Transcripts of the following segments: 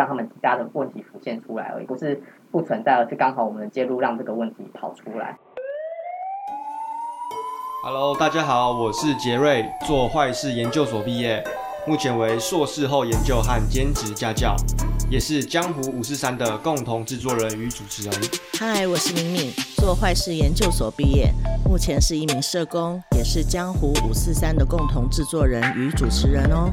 让他们家的问题浮现出来而已，不是不存在，而是刚好我们的介入让这个问题跑出来。Hello，大家好，我是杰瑞，做坏事研究所毕业，目前为硕士后研究和兼职家教，也是江湖五四三的共同制作人与主持人。嗨，我是敏敏，做坏事研究所毕业，目前是一名社工，也是江湖五四三的共同制作人与主持人哦。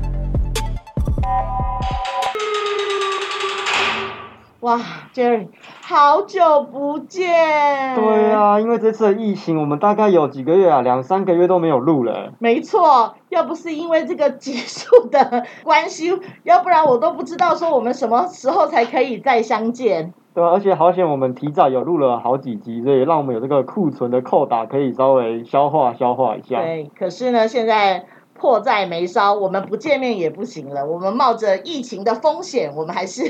哇，Jerry，好久不见。对啊，因为这次的疫情，我们大概有几个月啊，两三个月都没有录了。没错，要不是因为这个集数的关系，要不然我都不知道说我们什么时候才可以再相见。对啊，而且好险我们提早有录了好几集，所以让我们有这个库存的扣打可以稍微消化消化一下。对，可是呢，现在。迫在眉梢，我们不见面也不行了。我们冒着疫情的风险，我们还是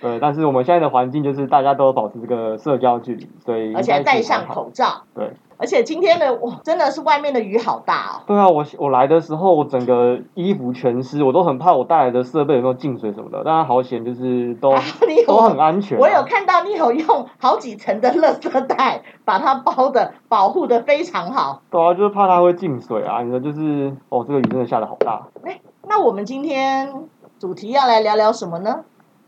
对。但是我们现在的环境就是大家都保持这个社交距离，所以而且还戴上口罩。对。而且今天的哇，真的是外面的雨好大哦。对啊，我我来的时候，我整个衣服全湿，我都很怕我带来的设备有没有进水什么的。但是好险，就是都、啊、都很安全、啊。我有看到你有用好几层的垃圾袋把它包的保护的非常好。对啊，就是怕它会进水啊。你说就是哦，这个雨真的下的好大。哎，那我们今天主题要来聊聊什么呢？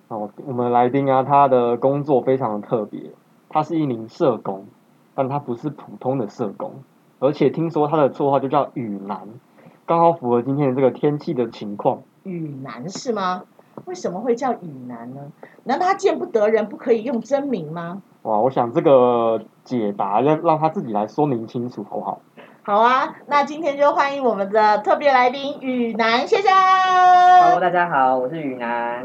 哦，我们来宾啊，他的工作非常的特别，他是一名社工。但他不是普通的社工，而且听说他的绰号就叫雨男，刚好符合今天的这个天气的情况。雨男是吗？为什么会叫雨男呢？难道他见不得人，不可以用真名吗？哇，我想这个解答要让他自己来说明清楚，好不好？好啊，那今天就欢迎我们的特别来宾雨男先生。Hello，大家好，我是雨男。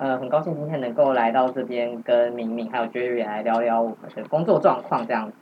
呃，很高兴今天能够来到这边，跟敏敏还有 Jerry 来聊聊我们的工作状况这样子。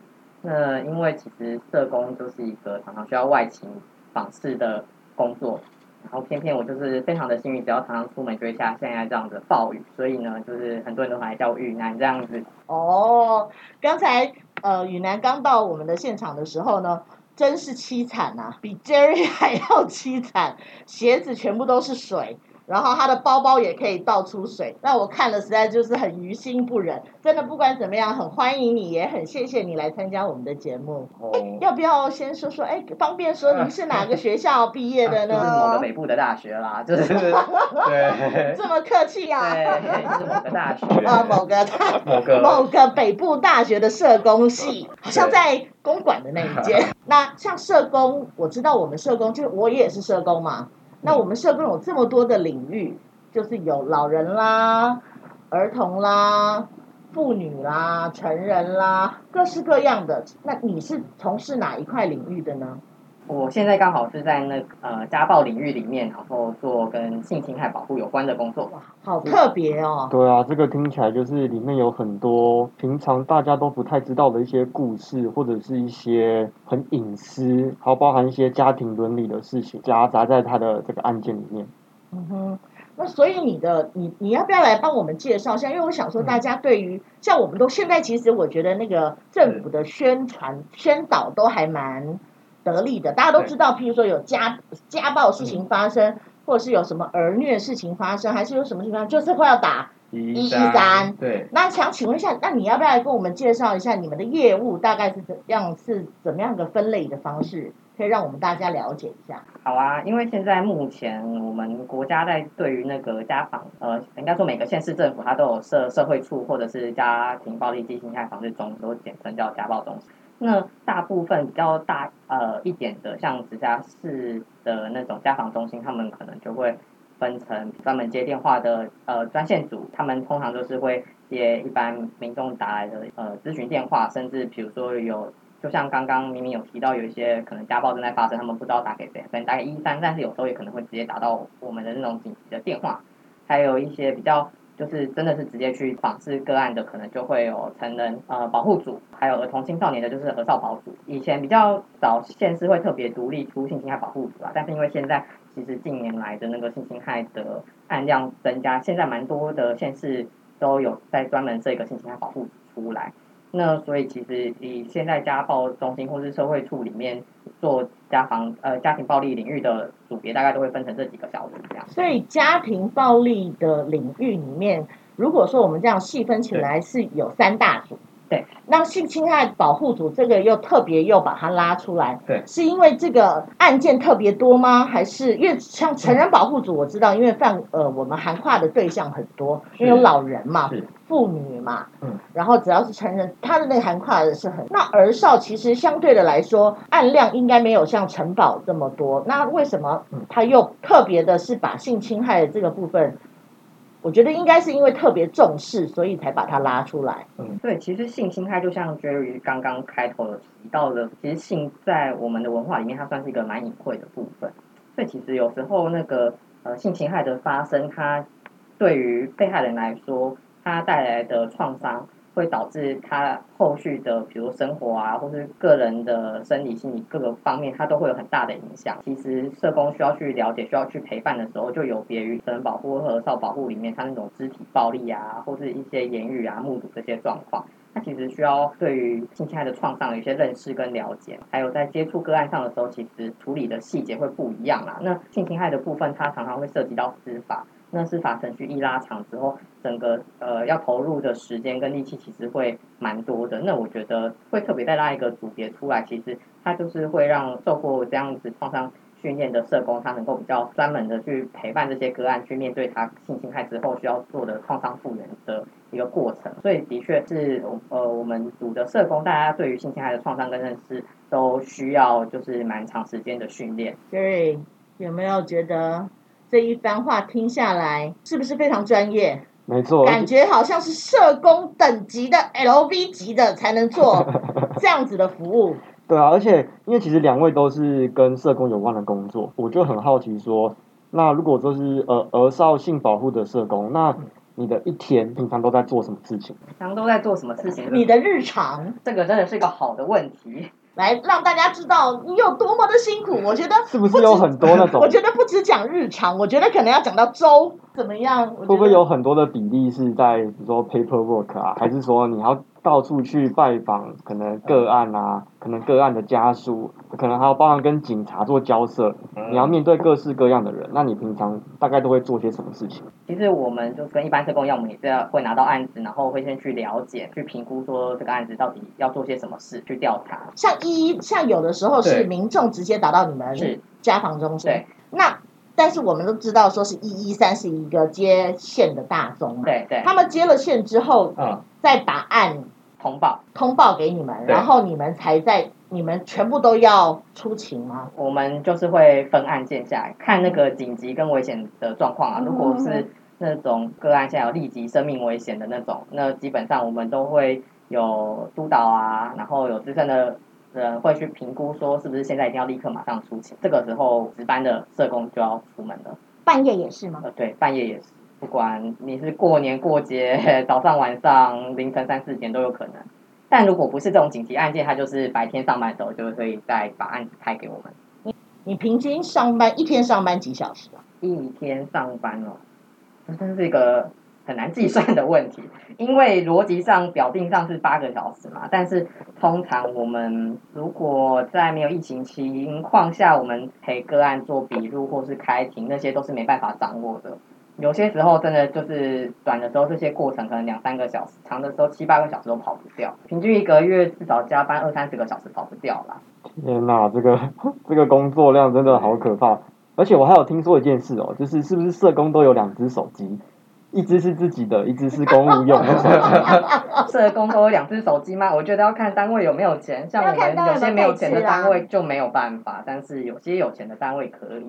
那因为其实社工就是一个常常需要外勤访视的工作，然后偏偏我就是非常的幸运，只要常常出门就会下现在这样的暴雨，所以呢，就是很多人都还叫我雨男这样子。哦，刚才呃雨男刚到我们的现场的时候呢，真是凄惨啊，比 Jerry 还要凄惨，鞋子全部都是水。然后他的包包也可以倒出水，那我看了实在就是很于心不忍。真的不管怎么样，很欢迎你，也很谢谢你来参加我们的节目。哦，要不要先说说？哎，方便说您是哪个学校毕业的呢？就是某个北部的大学啦，就是对，这么客气啊？对，是某个大学 啊，某个大某个某个北部大学的社工系，好像在公馆的那一间。那像社工，我知道我们社工，就我也是社工嘛。那我们社工有这么多的领域，就是有老人啦、儿童啦、妇女啦、成人啦，各式各样的。那你是从事哪一块领域的呢？我现在刚好是在那呃家暴领域里面，然后做跟性侵害保护有关的工作。哇，好特别哦！对啊，这个听起来就是里面有很多平常大家都不太知道的一些故事，或者是一些很隐私，还有包含一些家庭伦理的事情夹杂在他的这个案件里面。嗯哼，那所以你的你你要不要来帮我们介绍一下？因为我想说，大家对于、嗯、像我们都现在其实我觉得那个政府的宣传宣导都还蛮。得力的，大家都知道，譬如说有家家暴事情发生，嗯，或者是有什么儿虐事情发生，还是有什么情况，就是会要打一一三。对。那想请问一下，那你要不要来跟我们介绍一下你们的业务大概是怎样，是怎么样的分类的方式，可以让我们大家了解一下？好啊，因为现在目前我们国家在对于那个家访，呃，应该说每个县市政府它都有设社会处或者是家庭暴力及性侵害防治中，都简称叫家暴中心。那大部分比较大呃一点的，像直辖市的那种家访中心，他们可能就会分成专门接电话的呃专线组，他们通常都是会接一般民众打来的呃咨询电话，甚至比如说有，就像刚刚明明有提到有一些可能家暴正在发生，他们不知道打给谁，可能打给一三，但是有时候也可能会直接打到我们的那种紧急的电话，还有一些比较。就是真的是直接去访视个案的，可能就会有成人呃保护组，还有儿童青少年的，就是儿少保组。以前比较早县市会特别独立出性侵害保护组啊，但是因为现在其实近年来的那个性侵害的案量增加，现在蛮多的县市都有在专门设一个性侵害保护组出来。那所以其实以现在家暴中心或是社会处里面做家防呃家庭暴力领域的组别，大概都会分成这几个小组这样。所以家庭暴力的领域里面，如果说我们这样细分起来，是有三大组。对，那性侵害保护组这个又特别又把它拉出来，对，是因为这个案件特别多吗？还是因为像成人保护组，我知道，因为犯呃我们涵跨的对象很多，因为有老人嘛，妇女嘛，嗯，然后只要是成人，他的那个涵盖的是很。那儿少其实相对的来说，案量应该没有像城堡这么多。那为什么他又特别的是把性侵害的这个部分？我觉得应该是因为特别重视，所以才把它拉出来。嗯，对，其实性侵害就像 Jerry 刚刚开头提到的，其实性在我们的文化里面，它算是一个蛮隐晦的部分。所以其实有时候那个呃性侵害的发生，它对于被害人来说，它带来的创伤。会导致他后续的，比如生活啊，或是个人的生理、心理各个方面，他都会有很大的影响。其实社工需要去了解、需要去陪伴的时候，就有别于成人保护和少保护里面他那种肢体暴力啊，或是一些言语啊、目睹这些状况。他其实需要对于性侵害的创伤有一些认识跟了解，还有在接触个案上的时候，其实处理的细节会不一样啦。那性侵害的部分，它常常会涉及到司法。那司法程序一拉长之后，整个呃要投入的时间跟力气其实会蛮多的。那我觉得会特别再拉一个组别出来，其实它就是会让受过这样子创伤训练的社工，他能够比较专门的去陪伴这些个案，去面对他性侵害之后需要做的创伤复原的一个过程。所以的确是呃我们组的社工，大家对于性侵害的创伤跟认识都需要就是蛮长时间的训练。对，有没有觉得？这一番话听下来，是不是非常专业？没错，感觉好像是社工等级的 LV 级的才能做 这样子的服务。对啊，而且因为其实两位都是跟社工有关的工作，我就很好奇说，那如果说是呃儿少性保护的社工，那你的一天平常都在做什么事情？平常都在做什么事情？你的日常，这个真的是一个好的问题。来让大家知道你有多么的辛苦，我觉得是不是有很多那种？我觉得不止讲日常，我觉得可能要讲到周怎么样？会不会有很多的比例是在比如说 paperwork 啊，还是说你要？到处去拜访，可能个案啊，可能个案的家属，可能还要帮忙跟警察做交涉。你要面对各式各样的人，那你平常大概都会做些什么事情？其实我们就跟一般社工一样，我们也是要会拿到案子，然后会先去了解、去评估，说这个案子到底要做些什么事，去调查。像一像有的时候是民众直接打到你们家访中心，对。那但是我们都知道，说是一一三是一个接线的大宗，对对。他们接了线之后，嗯，再把案。通报通报给你们，然后你们才在你们全部都要出勤吗？我们就是会分案件下来看那个紧急跟危险的状况啊。如果是那种个案现在有立即生命危险的那种，那基本上我们都会有督导啊，然后有资深的人会去评估说是不是现在一定要立刻马上出勤。这个时候值班的社工就要出门了。半夜也是吗？呃，对，半夜也是。不管你是过年过节，早上晚上凌晨三四点都有可能。但如果不是这种紧急案件，他就是白天上班的时候就会再把案子派给我们。你你平均上班一天上班几小时啊？一天上班哦，这真是一个很难计算的问题，因为逻辑上表定上是八个小时嘛。但是通常我们如果在没有疫情情况下，我们陪个案做笔录或是开庭，那些都是没办法掌握的。有些时候真的就是短的时候，这些过程可能两三个小时；长的时候七八个小时都跑不掉。平均一个月至少加班二三十个小时跑不掉啦。天哪，这个 这个工作量真的好可怕！而且我还有听说一件事哦，就是是不是社工都有两只手机，一只是自己的，一只是公务用的手机。社工都有两只手机吗？我觉得要看单位有没有钱，像我们有些没有钱的单位就没有办法，但是有些有钱的单位可以。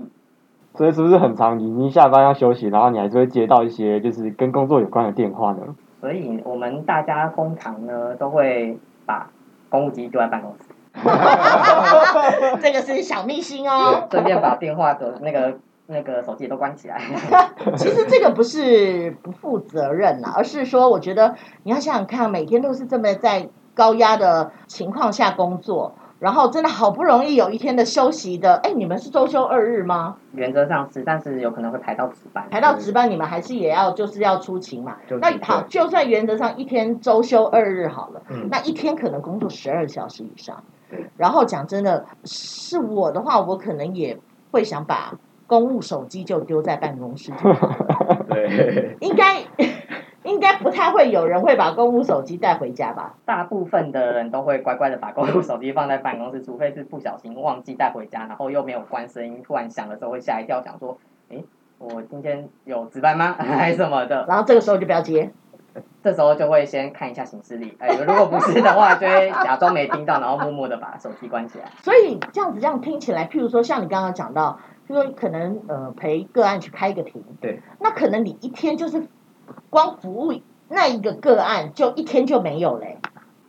所以是不是很长？你你下班要休息，然后你还是会接到一些就是跟工作有关的电话呢？所以我们大家通常呢都会把公务机丢在办公室。这个是小秘辛哦。顺便把电话的那个那个手机都关起来。其实这个不是不负责任啦，而是说我觉得你要想想看，每天都是这么在高压的情况下工作。然后真的好不容易有一天的休息的，哎，你们是周休二日吗？原则上是，但是有可能会排到值班。排到值班，你们还是也要就是要出勤嘛？就是、那好，就算原则上一天周休二日好了，嗯、那一天可能工作十二小时以上。然后讲真的，是我的话，我可能也会想把公务手机就丢在办公室。对。应该。应该不太会有人会把公务手机带回家吧？大部分的人都会乖乖的把公务手机放在办公室，除非是不小心忘记带回家，然后又没有关声音，突然响的时候会吓一跳，想说：“诶，我今天有值班吗？还是什么的？”然后这个时候就不要接，这时候就会先看一下行事历，哎，如果不是的话，就会假装没听到，然后默默的把手机关起来。所以这样子这样听起来，譬如说像你刚刚讲到，就说可能呃陪个案去开一个庭，对，那可能你一天就是。光服务那一个个案，就一天就没有嘞。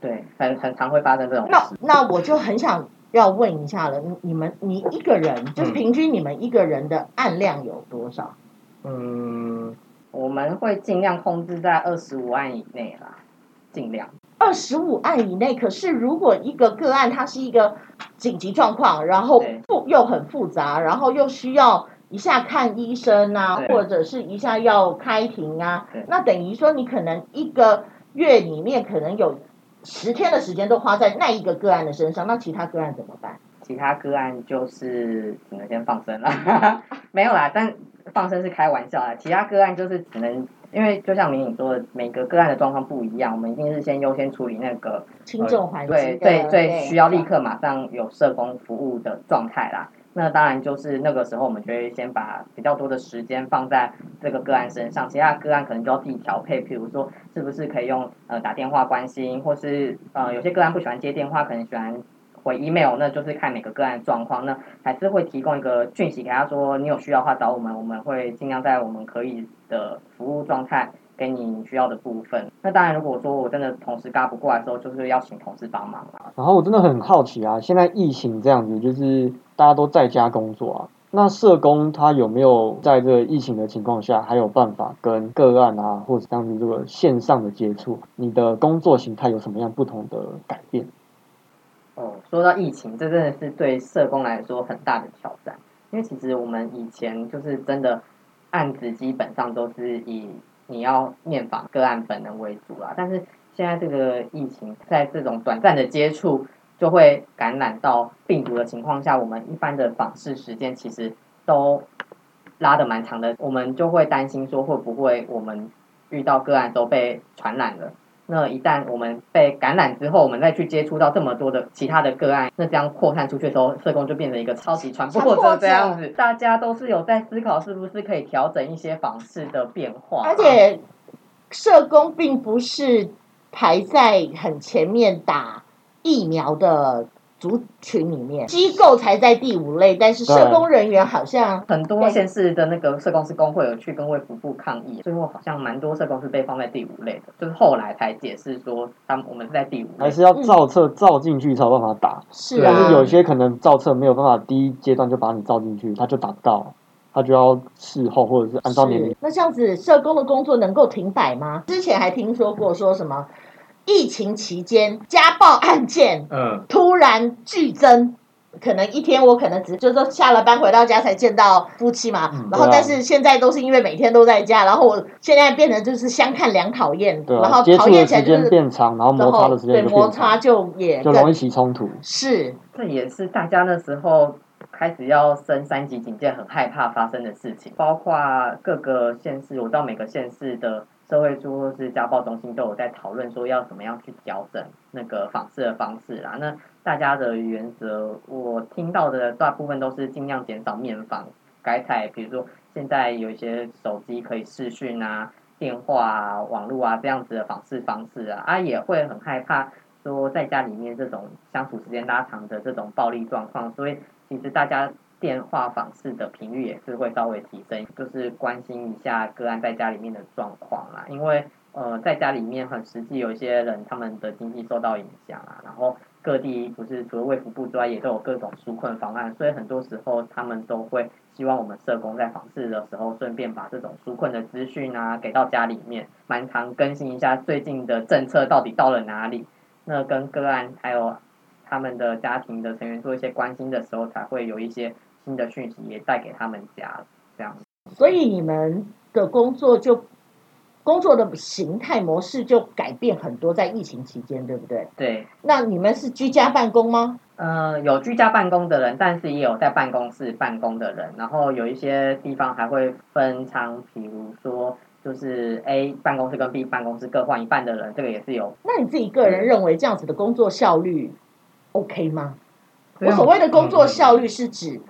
对，很很常会发生这种事。那那我就很想要问一下了，你们你一个人，就是平均你们一个人的案量有多少？嗯，我们会尽量控制在二十五案以内啦，尽量。二十五案以内，可是如果一个个案它是一个紧急状况，然后复又很复杂，然后又需要。一下看医生啊，或者是一下要开庭啊，那等于说你可能一个月里面可能有十天的时间都花在那一个个案的身上，那其他个案怎么办？其他个案就是只能先放生了，没有啦，但放生是开玩笑啦。其他个案就是只能，因为就像明颖说的，每个个案的状况不一样，我们一定是先优先处理那个轻重缓急、呃、对对最需要立刻马上有社工服务的状态啦。那当然就是那个时候，我们就会先把比较多的时间放在这个个案身上，其他个案可能就要自己调配，比如说是不是可以用呃打电话关心，或是呃有些个案不喜欢接电话，可能喜欢回 email，那就是看每个个案的状况，那还是会提供一个讯息给他说，你有需要的话找我们，我们会尽量在我们可以的服务状态。给你需要的部分。那当然，如果说我真的同时嘎不过来的时候，就是要请同事帮忙啊。然后我真的很好奇啊，现在疫情这样子，就是大家都在家工作啊，那社工他有没有在这个疫情的情况下，还有办法跟个案啊，或者像是这个线上的接触？你的工作形态有什么样不同的改变？哦，说到疫情，这真的是对社工来说很大的挑战，因为其实我们以前就是真的案子基本上都是以。你要面访个案本人为主啦，但是现在这个疫情，在这种短暂的接触就会感染到病毒的情况下，我们一般的访视时间其实都拉的蛮长的，我们就会担心说会不会我们遇到个案都被传染了。那一旦我们被感染之后，我们再去接触到这么多的其他的个案，那这样扩散出去的时候，社工就变成一个超级传播者这样子。大家都是有在思考，是不是可以调整一些访视的变化。而且，社工并不是排在很前面打疫苗的。族群里面，机构才在第五类，但是社工人员好像很多县市的那个社工师工会有去跟卫福部抗议，最后好像蛮多社工是被放在第五类的，就是后来才解释说他们我们是在第五类，还是要照册照进去才有办法打，是啊，但是有些可能照册没有办法第一阶段就把你照进去，他就打不到，他就要事后或者是按照年龄。那这样子社工的工作能够停摆吗？之前还听说过说什么？疫情期间，家暴案件嗯。突然剧增，可能一天我可能只就是说下了班回到家才见到夫妻嘛，嗯、然后但是现在都是因为每天都在家，然后我现在变成就是相看两讨厌，对啊、然后讨厌起来就是变长，然后摩擦的时间对摩擦就也就容易起冲突，是。这也是大家那时候开始要升三级警戒，很害怕发生的事情，包括各个县市，我知道每个县市的。社会处或是家暴中心都有在讨论说要怎么样去调整那个访视的方式啦。那大家的原则，我听到的大部分都是尽量减少面访，改采比如说现在有一些手机可以视讯啊、电话啊、网络啊这样子的访视方式啊，啊也会很害怕说在家里面这种相处时间拉长的这种暴力状况，所以其实大家。电话访视的频率也是会稍微提升，就是关心一下个案在家里面的状况啦。因为呃，在家里面很实际，有一些人他们的经济受到影响啊，然后各地不是除了卫福部之外，也都有各种纾困方案，所以很多时候他们都会希望我们社工在访视的时候，顺便把这种纾困的资讯啊给到家里面，蛮常更新一下最近的政策到底到了哪里。那跟个案还有。他们的家庭的成员做一些关心的时候，才会有一些新的讯息也带给他们家这样。所以你们的工作就工作的形态模式就改变很多，在疫情期间，对不对？对。那你们是居家办公吗？呃，有居家办公的人，但是也有在办公室办公的人。然后有一些地方还会分仓，比如说就是 A 办公室跟 B 办公室各换一半的人，这个也是有。那你自己个人认为这样子的工作效率 OK 吗？我所谓的工作效率是指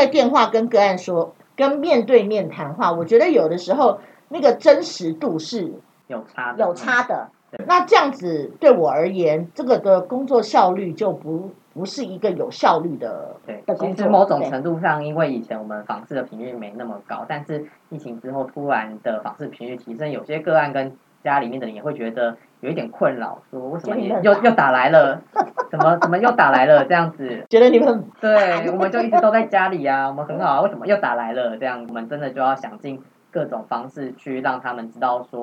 在电话跟个案说。跟面对面谈话，我觉得有的时候那个真实度是有差有差的。对那这样子对我而言，这个的工作效率就不不是一个有效率的。对，其实某种程度上，因为以前我们访视的频率没那么高，但是疫情之后突然的访视频率提升，有些个案跟家里面的人也会觉得有一点困扰，说为什么你又又打来了？怎么怎么又打来了？这样子，觉得你们对，我们就一直都在家里啊，我们很好啊，为什么又打来了？这样，我们真的就要想尽各种方式去让他们知道说，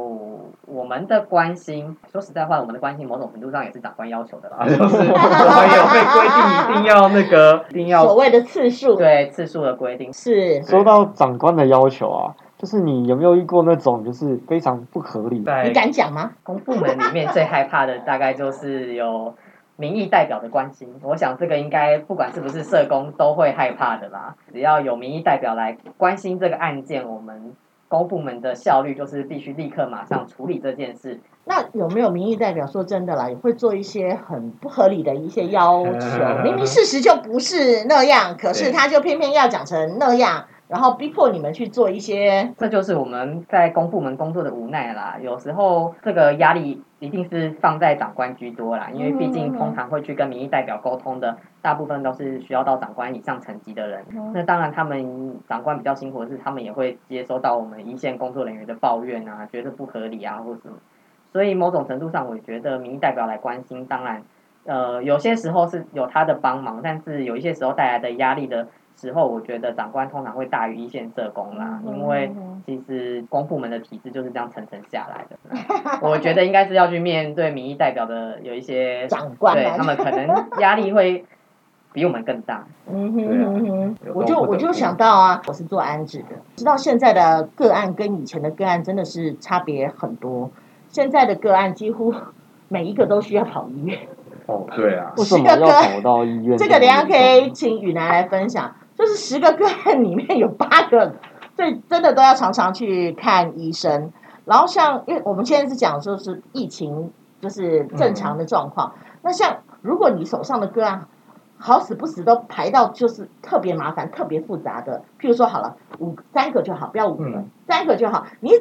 我们的关心，说实在话，我们的关心某种程度上也是长官要求的啦，就是我们有被规定一定要那个，一定。要所谓的次数，对次数的规定。是。说到长官的要求啊，就是你有没有遇过那种就是非常不合理？你敢讲吗？公部门里面最害怕的大概就是有。民意代表的关心，我想这个应该不管是不是社工都会害怕的啦。只要有民意代表来关心这个案件，我们公部门的效率就是必须立刻马上处理这件事。那有没有民意代表说真的啦，也会做一些很不合理的一些要求？明明事实就不是那样，可是他就偏偏要讲成那样。然后逼迫你们去做一些，这就是我们在公部门工作的无奈啦。有时候这个压力一定是放在长官居多啦，因为毕竟通常会去跟民意代表沟通的，大部分都是需要到长官以上层级的人。那当然，他们长官比较辛苦的是，他们也会接收到我们一线工作人员的抱怨啊，觉得不合理啊，或什么。所以某种程度上，我觉得民意代表来关心，当然，呃，有些时候是有他的帮忙，但是有一些时候带来的压力的。时候，我觉得长官通常会大于一线社工啦，因为其实公部门的体制就是这样层层下来的。我觉得应该是要去面对民意代表的有一些长官，对他们可能 压力会比我们更大。嗯哼哼哼，我就我就想到啊，我是做安置的，知道现在的个案跟以前的个案真的是差别很多。现在的个案几乎 每一个都需要跑医院。哦，对啊，为什么要跑到医院？这个等下可以请雨楠来分享。就是十个个案里面有八个，所以真的都要常常去看医生。然后像，因为我们现在是讲说是疫情，就是正常的状况。嗯、那像如果你手上的个案好死不死都排到就是特别麻烦、特别复杂的，譬如说好了，五三个就好，不要五个，嗯、三个就好。你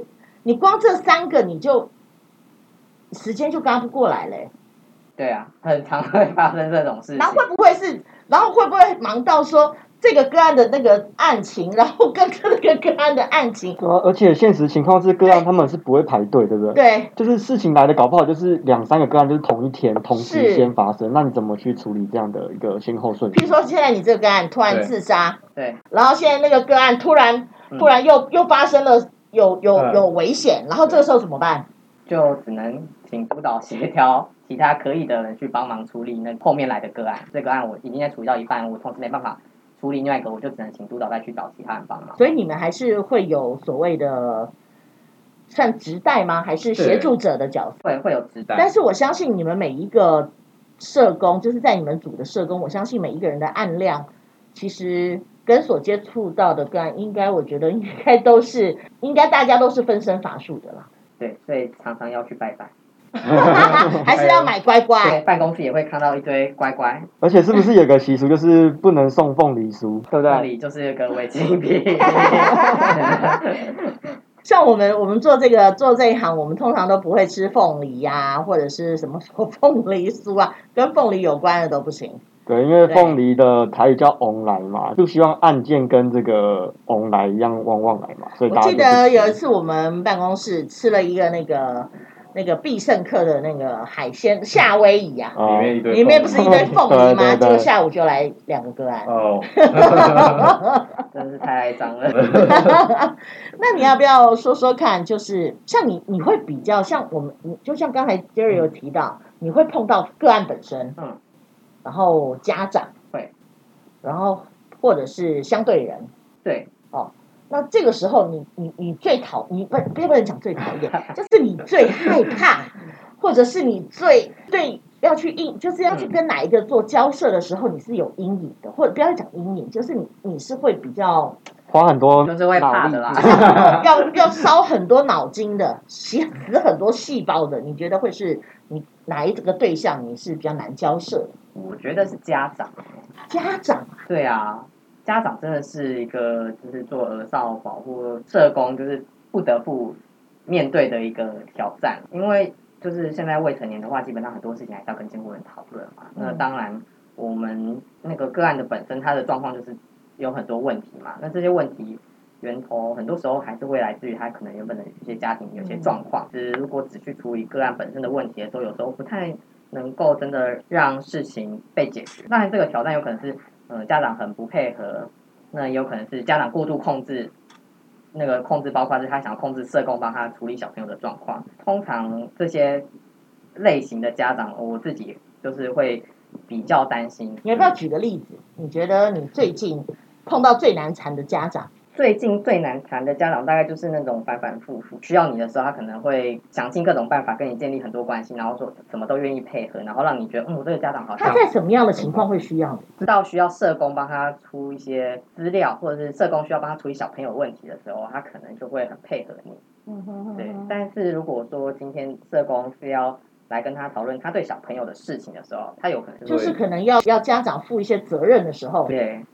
你光这三个你就时间就赶不过来嘞。对啊，很常会发生这种事情。然后会不会是？然后会不会忙到说？这个个案的那个案情，然后跟这个个案的案情，对啊，而且现实情况是个案他们是不会排队，对不对？对，就是事情来的搞不好就是两三个个案就是同一天同时先发生，那你怎么去处理这样的一个先后顺序？比如说现在你这个个案突然自杀，对，然后现在那个个案突然突然又又发生了有有有危险，然后这个时候怎么办？就只能请督导协调其他可以的人去帮忙处理那后面来的个案。这个案我已经在处理到一半，我同时没办法。处理另外一个，我就只能请督导再去找其他人帮忙。所以你们还是会有所谓的算直代吗？还是协助者的角色？会会有直代。但是我相信你们每一个社工，就是在你们组的社工，我相信每一个人的案量，其实跟所接触到的个案，应该我觉得应该都是，应该大家都是分身乏术的啦。对，所以常常要去拜拜。还是要买乖乖。对，办公室也会看到一堆乖乖。而且是不是有个习俗，就是不能送凤梨酥，对不对？凤梨就是一个违禁品。像我们，我们做这个做这一行，我们通常都不会吃凤梨呀、啊，或者是什么凤梨酥啊，跟凤梨有关的都不行。对，因为凤梨的台语叫“翁来”嘛，就希望案件跟这个“翁来”一样旺旺来嘛，所以大家。我记得有一次我们办公室吃了一个那个。那个必胜客的那个海鲜夏威夷啊，里面一堆，里面不是一堆凤梨。吗？结果下午就来两个个案，哦，真是太脏了。那你要不要说说看？就是像你，你会比较像我们，就像刚才 Jerry 有提到，你会碰到个案本身，嗯，然后家长会，然后或者是相对人，对，哦，那这个时候你你你最讨你不不不能讲最讨厌，就是你最害怕，或者是你最对要去应就是要去跟哪一个做交涉的时候，你是有阴影的，或者不要讲阴影，就是你你是会比较。花很多就是会怕的啦，要要烧很多脑筋的，死很多细胞的。你觉得会是你哪一个对象？你是比较难交涉的？我觉得是家长。家长？对啊，家长真的是一个就是做儿少保护社工，就是不得不面对的一个挑战。因为就是现在未成年的话，基本上很多事情还是要跟监护人讨论嘛。那当然，我们那个个案的本身，他的状况就是。有很多问题嘛，那这些问题源头很多时候还是会来自于他可能原本的一些家庭有些状况。就是如果只去处理个案本身的问题的时候，有时候不太能够真的让事情被解决。当然，这个挑战有可能是呃家长很不配合，那也有可能是家长过度控制。那个控制包括是他想要控制社工帮他处理小朋友的状况。通常这些类型的家长，我自己就是会比较担心。你要不要举个例子？你觉得你最近？碰到最难缠的家长，最近最难缠的家长大概就是那种反反复复，需要你的时候，他可能会想尽各种办法跟你建立很多关系，然后说什么都愿意配合，然后让你觉得，嗯，我这个家长好像。他在什么样的情况会需要你？知道需要社工帮他出一些资料，或者是社工需要帮他处理小朋友问题的时候，他可能就会很配合你。嗯哼哼。对，但是如果说今天社工是要来跟他讨论他对小朋友的事情的时候，他有可能就，就是可能要要家长负一些责任的时候。对。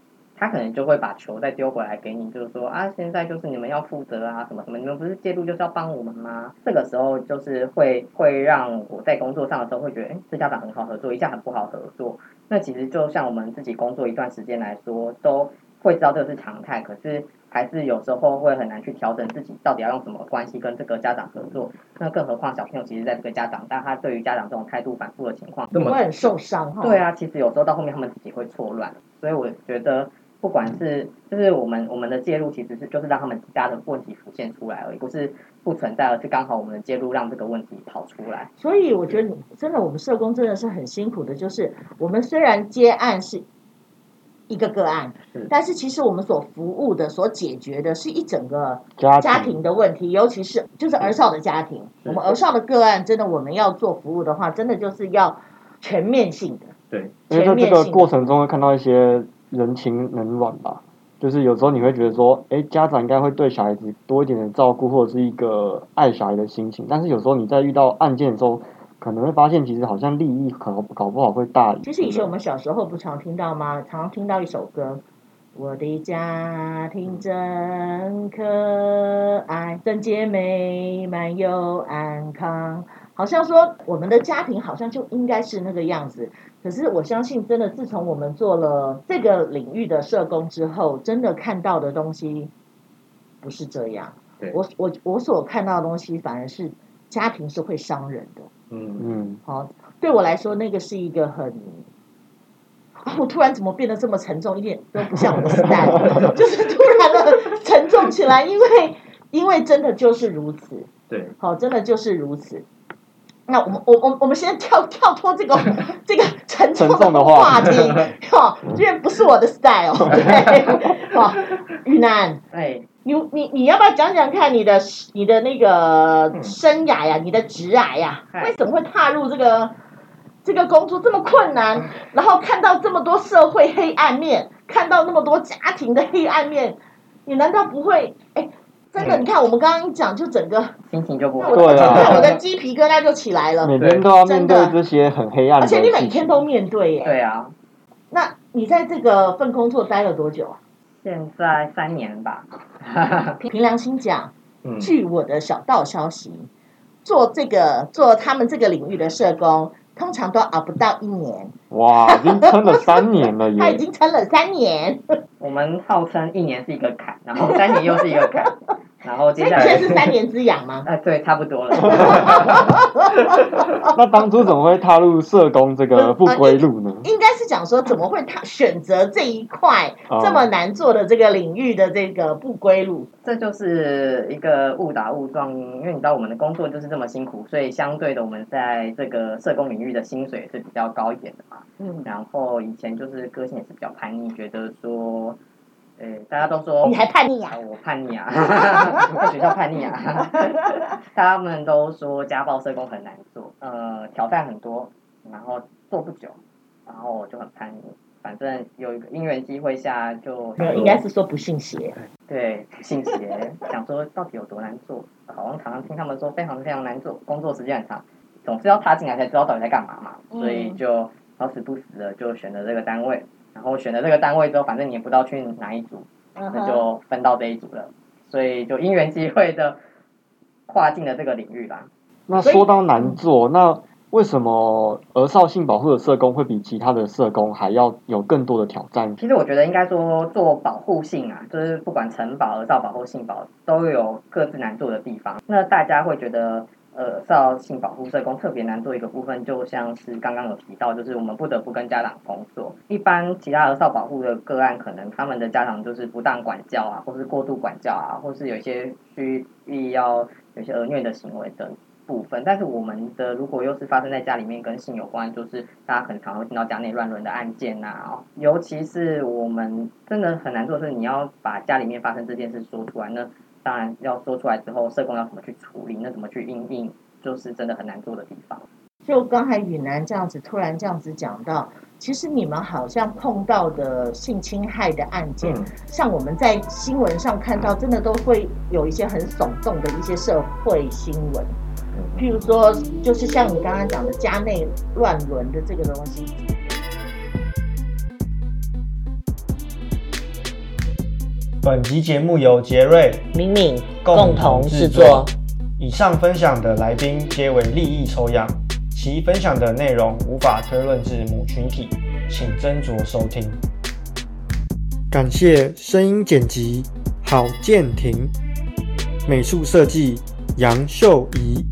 他可能就会把球再丢回来给你，就是说啊，现在就是你们要负责啊，什么什么，你们不是介入就是要帮我们吗？这个时候就是会会让我在工作上的时候会觉得，哎，这家长很好合作，一下很不好合作。那其实就像我们自己工作一段时间来说，都会知道这是常态，可是还是有时候会很难去调整自己到底要用什么关系跟这个家长合作。那更何况小朋友其实在这个家长，但他对于家长这种态度反复的情况，会很受伤哈。对啊，其实有时候到后面他们自己会错乱，所以我觉得。不管是就是我们我们的介入，其实是就是让他们家的问题浮现出来而已，不是不存在，而是刚好我们的介入让这个问题跑出来。所以我觉得真的，我们社工真的是很辛苦的，就是我们虽然接案是一个个案，但是其实我们所服务的、所解决的是一整个家庭的问题，尤其是就是儿少的家庭。我们儿少的个案，真的我们要做服务的话，真的就是要全面性的。对，因为在这个过程中会看到一些。人情冷暖吧，就是有时候你会觉得说，哎，家长应该会对小孩子多一点的照顾，或者是一个爱小孩的心情。但是有时候你在遇到案件的时候，可能会发现，其实好像利益可能搞不好会大。其实以前我们小时候不常听到吗？常听到一首歌，我的家庭真可爱，真洁美满又安康。好像说我们的家庭好像就应该是那个样子，可是我相信真的，自从我们做了这个领域的社工之后，真的看到的东西不是这样。对我我我所看到的东西反而是家庭是会伤人的。嗯嗯。好，对我来说那个是一个很，啊，我突然怎么变得这么沉重，一点都不像我的时代，就是突然的沉重起来，因为因为真的就是如此。对。好，真的就是如此。那我们我我我们先跳 跳脱这个这个 沉重的话题，哈，因为不是我的 style，对，好，宇南，哎，你你你要不要讲讲看你的你的那个生涯呀，你的职涯呀，为什么会踏入这个这个工作这么困难？然后看到这么多社会黑暗面，看到那么多家庭的黑暗面，你难道不会哎？真的，你看我们刚刚一讲，就整个心情就不好。对啊，我的鸡皮疙瘩就起来了。每天都要面对这些很黑暗的。而且你每天都面对耶。对啊。那你在这个份工作待了多久啊？现在三年吧。凭良心讲，据我的小道消息，做这个做他们这个领域的社工，通常都熬不到一年。哇，已经撑了三年了耶！他已经撑了三年。我们号称一年是一个坎，然后三年又是一个坎，然后接下来是三年之痒吗？呃，对，差不多了。那当初怎么会踏入社工这个不归路呢？应该是讲说，怎么会他选择这一块这么难做的这个领域的这个不归路？这就是一个误打误撞，因为你知道我们的工作就是这么辛苦，所以相对的我们在这个社工领域的薪水是比较高一点的嘛。嗯，然后以前就是个性也是比较叛逆，觉得说。对，大家都说你还叛逆啊？我叛逆啊，在学校叛逆啊。他们都说家暴社工很难做，呃，挑战很多，然后做不久，然后我就很叛逆。反正有一个因缘机会下就，没有，应该是说不信邪。对，不信邪，想说到底有多难做？好像常常听他们说非常非常难做，工作时间很长，总是要踏进来才知道到底在干嘛嘛。所以就好死不死的就选择这个单位。然后选了这个单位之后，反正你也不知道去哪一组，那就分到这一组了。所以就因缘际会的跨进了这个领域吧。那说到难做，那为什么儿少性保护的社工会比其他的社工还要有更多的挑战？其实我觉得应该说做保护性啊，就是不管城保、儿少保护、性保都有各自难做的地方。那大家会觉得。呃，少性保护社工特别难做一个部分，就像是刚刚有提到，就是我们不得不跟家长工作。一般其他儿少保护的个案，可能他们的家长就是不当管教啊，或是过度管教啊，或是有一些需必要有些儿虐的行为的部分。但是我们的如果又是发生在家里面跟性有关，就是大家可能常会听到家内乱伦的案件啊，尤其是我们真的很难做是，你要把家里面发生这件事说出来呢。当然要说出来之后，社工要怎么去处理，那怎么去应应，就是真的很难做的地方。就刚才允男这样子突然这样子讲到，其实你们好像碰到的性侵害的案件，嗯、像我们在新闻上看到，真的都会有一些很耸动的一些社会新闻。嗯、譬如说，就是像你刚刚讲的家内乱伦的这个东西。本集节目由杰瑞、敏敏共同制作。以上分享的来宾皆为利益抽样，其分享的内容无法推论至母群体，请斟酌收听。感谢声音剪辑郝建廷，美术设计杨秀仪。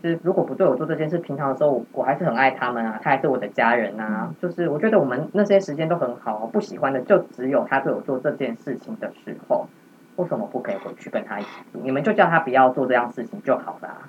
实如果不对我做这件事，平常的时候我还是很爱他们啊，他还是我的家人啊。就是我觉得我们那些时间都很好，不喜欢的就只有他对我做这件事情的时候，为什么不可以回去跟他一起住？你们就叫他不要做这样事情就好了。